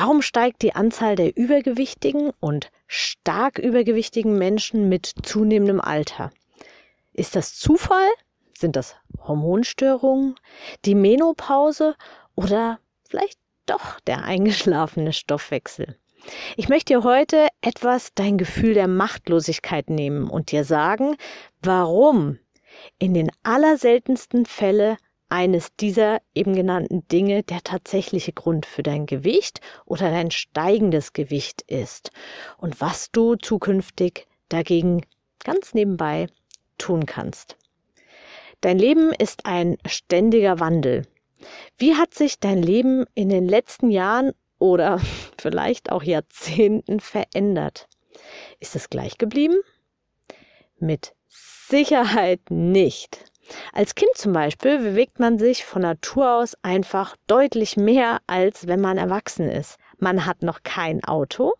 Warum steigt die Anzahl der übergewichtigen und stark übergewichtigen Menschen mit zunehmendem Alter? Ist das Zufall? Sind das Hormonstörungen? Die Menopause? Oder vielleicht doch der eingeschlafene Stoffwechsel? Ich möchte dir heute etwas dein Gefühl der Machtlosigkeit nehmen und dir sagen, warum in den allerseltensten Fällen eines dieser eben genannten Dinge der tatsächliche Grund für dein Gewicht oder dein steigendes Gewicht ist und was du zukünftig dagegen ganz nebenbei tun kannst. Dein Leben ist ein ständiger Wandel. Wie hat sich dein Leben in den letzten Jahren oder vielleicht auch Jahrzehnten verändert? Ist es gleich geblieben? Mit Sicherheit nicht. Als Kind zum Beispiel bewegt man sich von Natur aus einfach deutlich mehr, als wenn man erwachsen ist. Man hat noch kein Auto.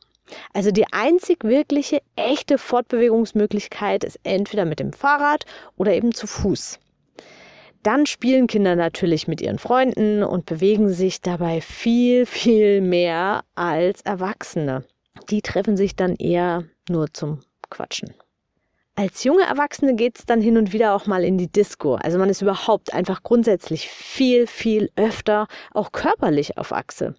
Also die einzig wirkliche, echte Fortbewegungsmöglichkeit ist entweder mit dem Fahrrad oder eben zu Fuß. Dann spielen Kinder natürlich mit ihren Freunden und bewegen sich dabei viel, viel mehr als Erwachsene. Die treffen sich dann eher nur zum Quatschen. Als junge Erwachsene geht es dann hin und wieder auch mal in die Disco. Also man ist überhaupt einfach grundsätzlich viel, viel öfter auch körperlich auf Achse.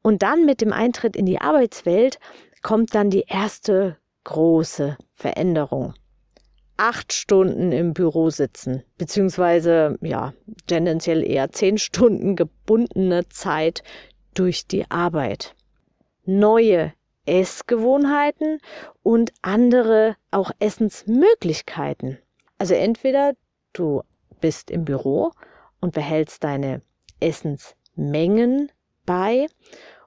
Und dann mit dem Eintritt in die Arbeitswelt kommt dann die erste große Veränderung. Acht Stunden im Büro sitzen, beziehungsweise ja, tendenziell eher zehn Stunden gebundene Zeit durch die Arbeit. Neue Essgewohnheiten und andere auch Essensmöglichkeiten. Also entweder du bist im Büro und behältst deine Essensmengen bei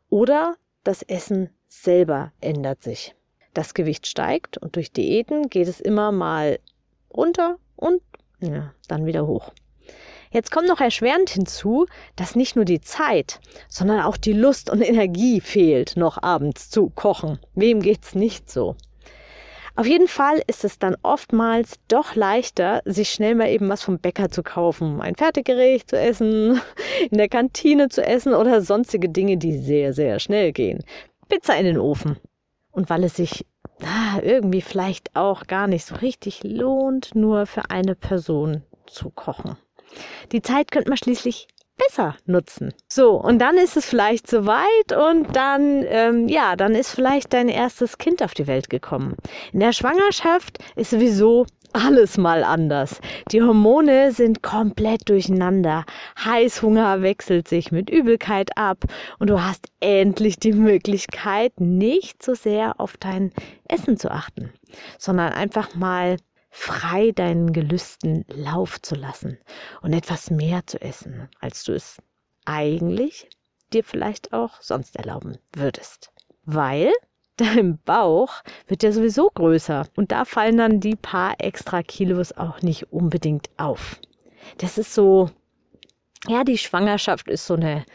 oder das Essen selber ändert sich. Das Gewicht steigt und durch Diäten geht es immer mal runter und ja, dann wieder hoch. Jetzt kommt noch erschwerend hinzu, dass nicht nur die Zeit, sondern auch die Lust und Energie fehlt, noch abends zu kochen. Wem geht's nicht so? Auf jeden Fall ist es dann oftmals doch leichter, sich schnell mal eben was vom Bäcker zu kaufen, ein Fertiggericht zu essen, in der Kantine zu essen oder sonstige Dinge, die sehr, sehr schnell gehen. Pizza in den Ofen. Und weil es sich ah, irgendwie vielleicht auch gar nicht so richtig lohnt, nur für eine Person zu kochen. Die Zeit könnte man schließlich besser nutzen. So, und dann ist es vielleicht soweit und dann, ähm, ja, dann ist vielleicht dein erstes Kind auf die Welt gekommen. In der Schwangerschaft ist sowieso alles mal anders. Die Hormone sind komplett durcheinander. Heißhunger wechselt sich mit Übelkeit ab und du hast endlich die Möglichkeit, nicht so sehr auf dein Essen zu achten, sondern einfach mal frei deinen Gelüsten Lauf zu lassen und etwas mehr zu essen, als du es eigentlich dir vielleicht auch sonst erlauben würdest. Weil dein Bauch wird ja sowieso größer und da fallen dann die paar extra Kilos auch nicht unbedingt auf. Das ist so, ja, die Schwangerschaft ist so eine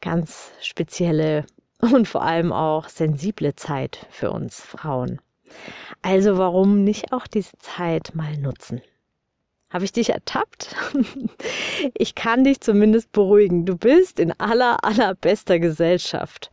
ganz spezielle und vor allem auch sensible Zeit für uns Frauen. Also warum nicht auch diese Zeit mal nutzen? Habe ich dich ertappt? Ich kann dich zumindest beruhigen. Du bist in aller, allerbester Gesellschaft.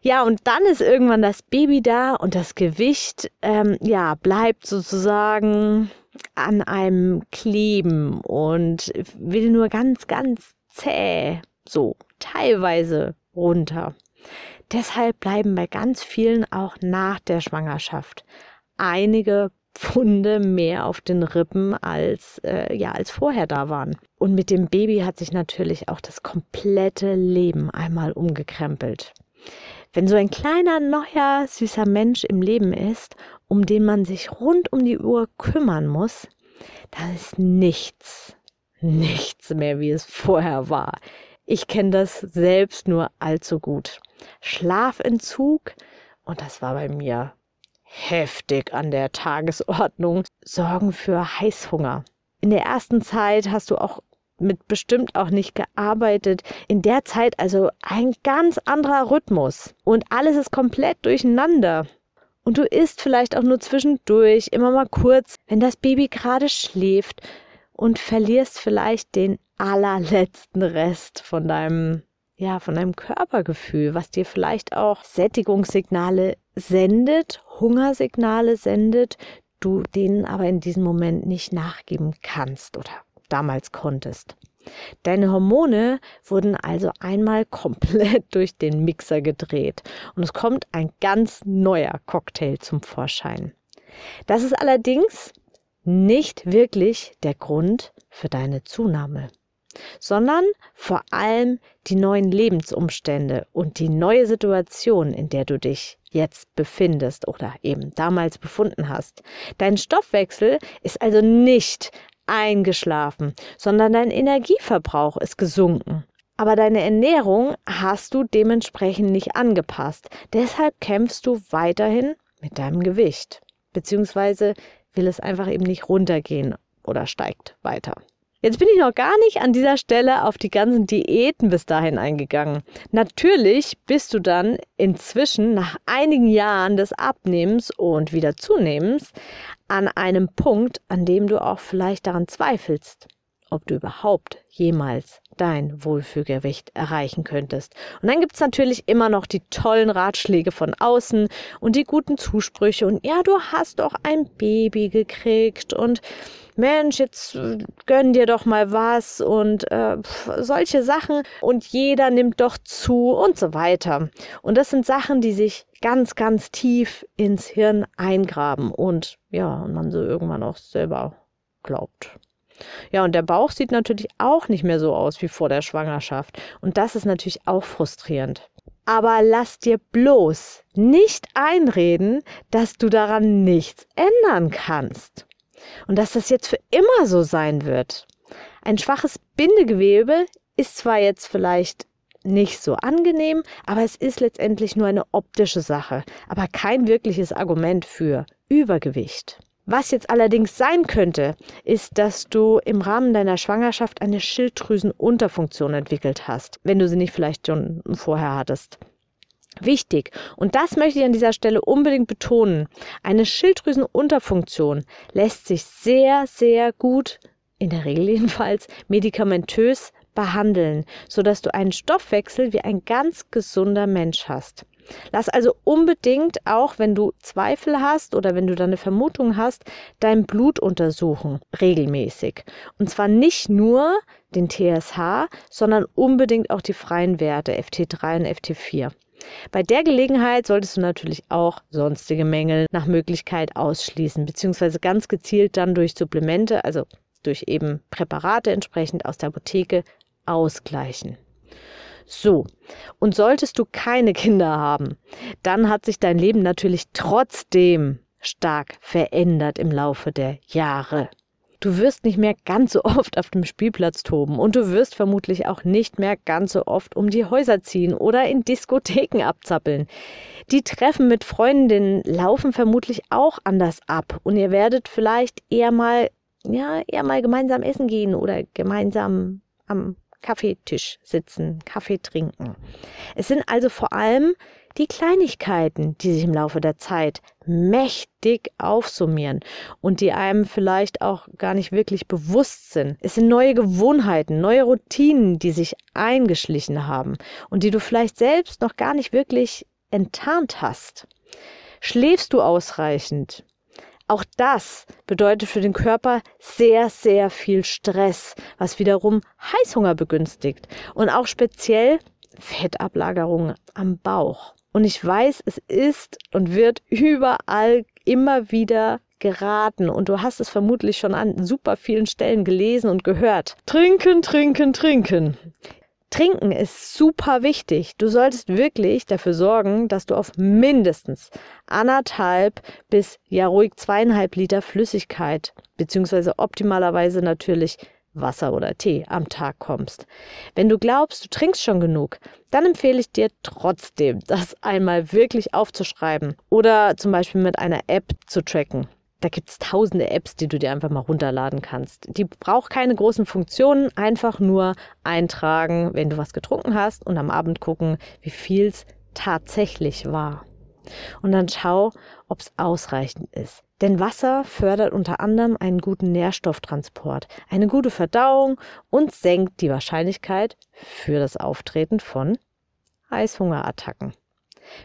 Ja, und dann ist irgendwann das Baby da und das Gewicht, ähm, ja, bleibt sozusagen an einem kleben und will nur ganz, ganz zäh, so teilweise runter. Deshalb bleiben bei ganz vielen auch nach der Schwangerschaft einige Pfunde mehr auf den Rippen als äh, ja als vorher da waren. Und mit dem Baby hat sich natürlich auch das komplette Leben einmal umgekrempelt. Wenn so ein kleiner neuer süßer Mensch im Leben ist, um den man sich rund um die Uhr kümmern muss, dann ist nichts, nichts mehr wie es vorher war. Ich kenne das selbst nur allzu gut. Schlafentzug und das war bei mir heftig an der Tagesordnung, sorgen für Heißhunger. In der ersten Zeit hast du auch mit bestimmt auch nicht gearbeitet. In der Zeit also ein ganz anderer Rhythmus und alles ist komplett durcheinander. Und du isst vielleicht auch nur zwischendurch, immer mal kurz, wenn das Baby gerade schläft und verlierst vielleicht den allerletzten Rest von deinem ja, von deinem Körpergefühl, was dir vielleicht auch Sättigungssignale sendet, Hungersignale sendet, du denen aber in diesem Moment nicht nachgeben kannst oder damals konntest. Deine Hormone wurden also einmal komplett durch den Mixer gedreht und es kommt ein ganz neuer Cocktail zum Vorschein. Das ist allerdings nicht wirklich der Grund für deine Zunahme, sondern vor allem die neuen Lebensumstände und die neue Situation, in der du dich jetzt befindest oder eben damals befunden hast. Dein Stoffwechsel ist also nicht eingeschlafen, sondern dein Energieverbrauch ist gesunken. Aber deine Ernährung hast du dementsprechend nicht angepasst. Deshalb kämpfst du weiterhin mit deinem Gewicht. Beziehungsweise will es einfach eben nicht runtergehen oder steigt weiter. Jetzt bin ich noch gar nicht an dieser Stelle auf die ganzen Diäten bis dahin eingegangen. Natürlich bist du dann inzwischen nach einigen Jahren des Abnehmens und wieder Zunehmens an einem Punkt, an dem du auch vielleicht daran zweifelst, ob du überhaupt jemals dein Wohlfühlgewicht erreichen könntest. Und dann gibt es natürlich immer noch die tollen Ratschläge von außen und die guten Zusprüche und ja, du hast doch ein Baby gekriegt und Mensch, jetzt äh, gönn dir doch mal was und äh, solche Sachen und jeder nimmt doch zu und so weiter. Und das sind Sachen, die sich ganz, ganz tief ins Hirn eingraben und ja, und man so irgendwann auch selber glaubt. Ja, und der Bauch sieht natürlich auch nicht mehr so aus wie vor der Schwangerschaft. Und das ist natürlich auch frustrierend. Aber lass dir bloß nicht einreden, dass du daran nichts ändern kannst. Und dass das jetzt für immer so sein wird. Ein schwaches Bindegewebe ist zwar jetzt vielleicht nicht so angenehm, aber es ist letztendlich nur eine optische Sache, aber kein wirkliches Argument für Übergewicht. Was jetzt allerdings sein könnte, ist, dass du im Rahmen deiner Schwangerschaft eine Schilddrüsenunterfunktion entwickelt hast, wenn du sie nicht vielleicht schon vorher hattest. Wichtig, und das möchte ich an dieser Stelle unbedingt betonen, eine Schilddrüsenunterfunktion lässt sich sehr, sehr gut, in der Regel jedenfalls, medikamentös behandeln, sodass du einen Stoffwechsel wie ein ganz gesunder Mensch hast. Lass also unbedingt, auch wenn du Zweifel hast oder wenn du da eine Vermutung hast, dein Blut untersuchen, regelmäßig. Und zwar nicht nur den TSH, sondern unbedingt auch die freien Werte FT3 und FT4. Bei der Gelegenheit solltest du natürlich auch sonstige Mängel nach Möglichkeit ausschließen, beziehungsweise ganz gezielt dann durch Supplemente, also durch eben Präparate entsprechend aus der Apotheke ausgleichen. So, und solltest du keine Kinder haben, dann hat sich dein Leben natürlich trotzdem stark verändert im Laufe der Jahre. Du wirst nicht mehr ganz so oft auf dem Spielplatz toben und du wirst vermutlich auch nicht mehr ganz so oft um die Häuser ziehen oder in Diskotheken abzappeln. Die Treffen mit Freundinnen laufen vermutlich auch anders ab und ihr werdet vielleicht eher mal, ja, eher mal gemeinsam essen gehen oder gemeinsam am Kaffeetisch sitzen, Kaffee trinken. Es sind also vor allem die Kleinigkeiten, die sich im Laufe der Zeit mächtig aufsummieren und die einem vielleicht auch gar nicht wirklich bewusst sind. Es sind neue Gewohnheiten, neue Routinen, die sich eingeschlichen haben und die du vielleicht selbst noch gar nicht wirklich enttarnt hast. Schläfst du ausreichend? Auch das bedeutet für den Körper sehr, sehr viel Stress, was wiederum Heißhunger begünstigt und auch speziell Fettablagerungen am Bauch. Und ich weiß, es ist und wird überall immer wieder geraten und du hast es vermutlich schon an super vielen Stellen gelesen und gehört. Trinken, trinken, trinken. Trinken ist super wichtig. Du solltest wirklich dafür sorgen, dass du auf mindestens anderthalb bis ja ruhig zweieinhalb Liter Flüssigkeit, beziehungsweise optimalerweise natürlich Wasser oder Tee am Tag kommst. Wenn du glaubst, du trinkst schon genug, dann empfehle ich dir trotzdem, das einmal wirklich aufzuschreiben oder zum Beispiel mit einer App zu tracken. Da gibt es tausende Apps, die du dir einfach mal runterladen kannst. Die braucht keine großen Funktionen, einfach nur eintragen, wenn du was getrunken hast und am Abend gucken, wie viel es tatsächlich war. Und dann schau, ob es ausreichend ist. Denn Wasser fördert unter anderem einen guten Nährstofftransport, eine gute Verdauung und senkt die Wahrscheinlichkeit für das Auftreten von Heißhungerattacken.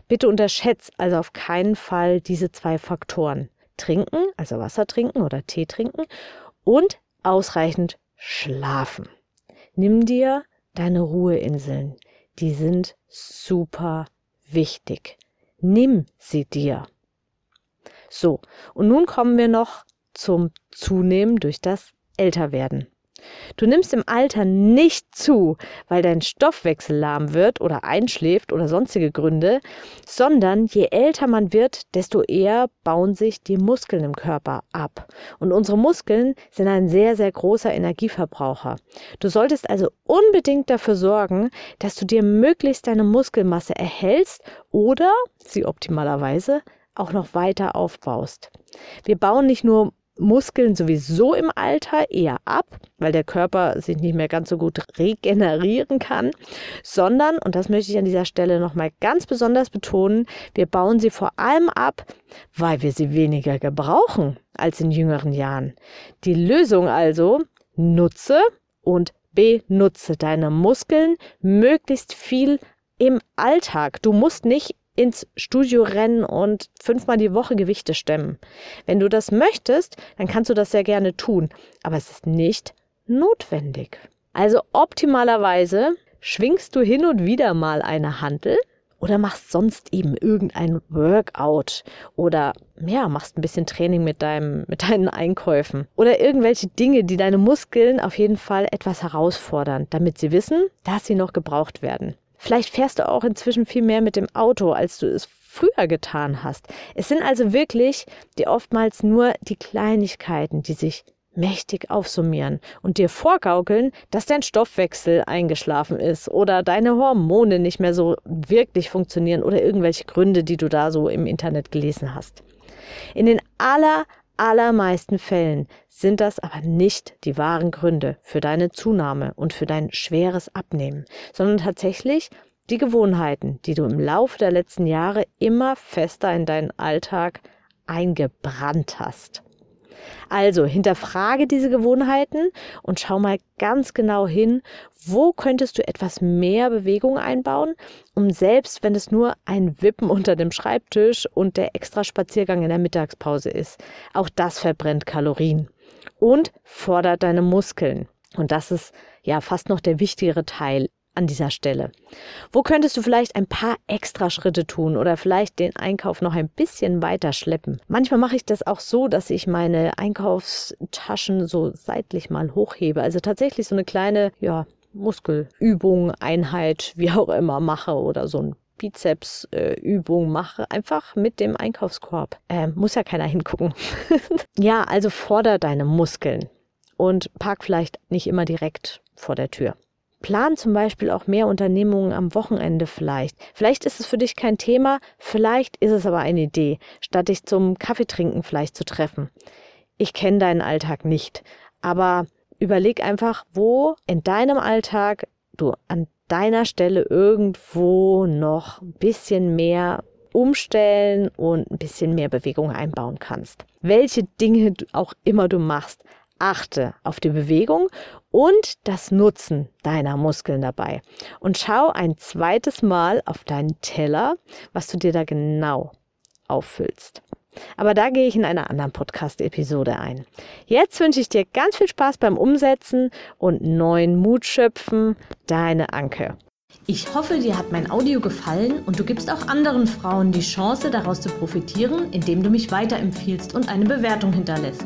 Bitte unterschätzt also auf keinen Fall diese zwei Faktoren. Trinken, also Wasser trinken oder Tee trinken und ausreichend schlafen. Nimm dir deine Ruheinseln. Die sind super wichtig. Nimm sie dir. So, und nun kommen wir noch zum Zunehmen durch das Älterwerden. Du nimmst im Alter nicht zu, weil dein Stoffwechsel lahm wird oder einschläft oder sonstige Gründe, sondern je älter man wird, desto eher bauen sich die Muskeln im Körper ab. Und unsere Muskeln sind ein sehr, sehr großer Energieverbraucher. Du solltest also unbedingt dafür sorgen, dass du dir möglichst deine Muskelmasse erhältst oder sie optimalerweise auch noch weiter aufbaust. Wir bauen nicht nur Muskeln sowieso im Alter eher ab, weil der Körper sich nicht mehr ganz so gut regenerieren kann, sondern, und das möchte ich an dieser Stelle nochmal ganz besonders betonen, wir bauen sie vor allem ab, weil wir sie weniger gebrauchen als in jüngeren Jahren. Die Lösung also, nutze und benutze deine Muskeln möglichst viel im Alltag. Du musst nicht ins Studio rennen und fünfmal die Woche Gewichte stemmen. Wenn du das möchtest, dann kannst du das sehr gerne tun, aber es ist nicht notwendig. Also optimalerweise schwingst du hin und wieder mal eine Handel oder machst sonst eben irgendein Workout oder ja, machst ein bisschen Training mit deinem mit deinen Einkäufen oder irgendwelche Dinge, die deine Muskeln auf jeden Fall etwas herausfordern, damit sie wissen, dass sie noch gebraucht werden. Vielleicht fährst du auch inzwischen viel mehr mit dem Auto, als du es früher getan hast. Es sind also wirklich die oftmals nur die Kleinigkeiten, die sich mächtig aufsummieren und dir vorgaukeln, dass dein Stoffwechsel eingeschlafen ist oder deine Hormone nicht mehr so wirklich funktionieren oder irgendwelche Gründe, die du da so im Internet gelesen hast. In den aller, allermeisten Fällen sind das aber nicht die wahren Gründe für deine Zunahme und für dein schweres Abnehmen, sondern tatsächlich die Gewohnheiten, die du im Laufe der letzten Jahre immer fester in deinen Alltag eingebrannt hast. Also hinterfrage diese Gewohnheiten und schau mal ganz genau hin, wo könntest du etwas mehr Bewegung einbauen, um selbst wenn es nur ein Wippen unter dem Schreibtisch und der extra Spaziergang in der Mittagspause ist. Auch das verbrennt Kalorien und fordert deine Muskeln. Und das ist ja fast noch der wichtigere Teil an dieser Stelle. Wo könntest du vielleicht ein paar extra Schritte tun oder vielleicht den Einkauf noch ein bisschen weiter schleppen? Manchmal mache ich das auch so, dass ich meine Einkaufstaschen so seitlich mal hochhebe. Also tatsächlich so eine kleine, ja, Muskelübung, Einheit, wie auch immer mache oder so ein Bizepsübung äh, mache, einfach mit dem Einkaufskorb. Äh, muss ja keiner hingucken. ja, also forder deine Muskeln und park vielleicht nicht immer direkt vor der Tür. Plan zum Beispiel auch mehr Unternehmungen am Wochenende vielleicht. Vielleicht ist es für dich kein Thema, vielleicht ist es aber eine Idee, statt dich zum Kaffeetrinken vielleicht zu treffen. Ich kenne deinen Alltag nicht, aber überleg einfach, wo in deinem Alltag du an deiner Stelle irgendwo noch ein bisschen mehr umstellen und ein bisschen mehr Bewegung einbauen kannst. Welche Dinge auch immer du machst, achte auf die Bewegung und das Nutzen deiner Muskeln dabei. Und schau ein zweites Mal auf deinen Teller, was du dir da genau auffüllst. Aber da gehe ich in einer anderen Podcast-Episode ein. Jetzt wünsche ich dir ganz viel Spaß beim Umsetzen und neuen Mut schöpfen. Deine Anke. Ich hoffe, dir hat mein Audio gefallen und du gibst auch anderen Frauen die Chance, daraus zu profitieren, indem du mich weiterempfiehlst und eine Bewertung hinterlässt.